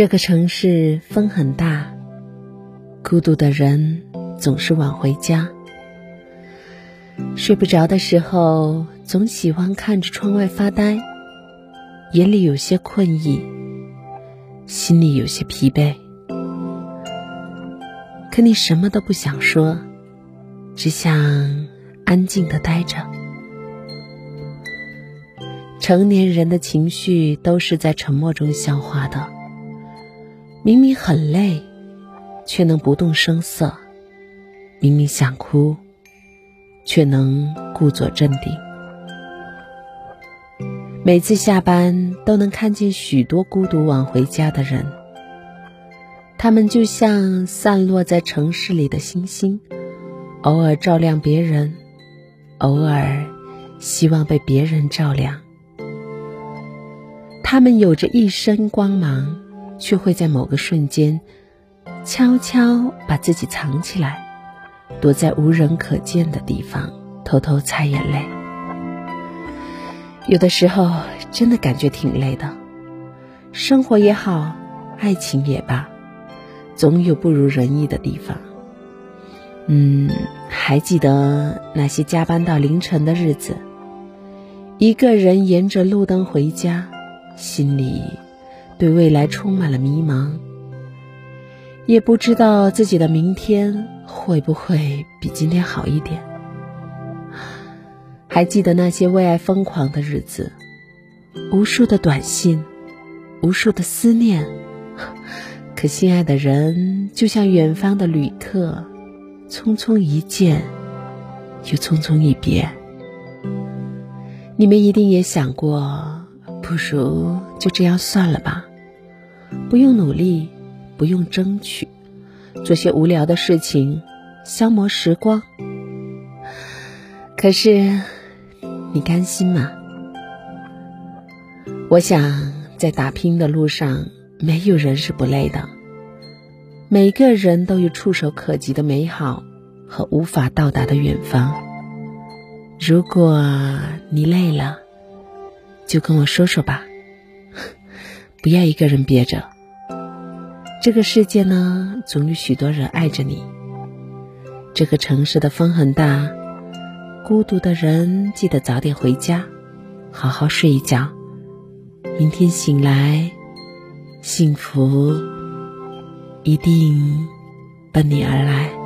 这个城市风很大，孤独的人总是晚回家。睡不着的时候，总喜欢看着窗外发呆，眼里有些困意，心里有些疲惫。可你什么都不想说，只想安静的待着。成年人的情绪都是在沉默中消化的。明明很累，却能不动声色；明明想哭，却能故作镇定。每次下班都能看见许多孤独晚回家的人，他们就像散落在城市里的星星，偶尔照亮别人，偶尔希望被别人照亮。他们有着一身光芒。却会在某个瞬间，悄悄把自己藏起来，躲在无人可见的地方，偷偷擦眼泪。有的时候真的感觉挺累的，生活也好，爱情也罢，总有不如人意的地方。嗯，还记得那些加班到凌晨的日子，一个人沿着路灯回家，心里。对未来充满了迷茫，也不知道自己的明天会不会比今天好一点。还记得那些为爱疯狂的日子，无数的短信，无数的思念，可心爱的人就像远方的旅客，匆匆一见，又匆匆一别。你们一定也想过，不如就这样算了吧。不用努力，不用争取，做些无聊的事情，消磨时光。可是，你甘心吗？我想，在打拼的路上，没有人是不累的。每个人都有触手可及的美好和无法到达的远方。如果你累了，就跟我说说吧。不要一个人憋着。这个世界呢，总有许多人爱着你。这个城市的风很大，孤独的人记得早点回家，好好睡一觉。明天醒来，幸福一定奔你而来。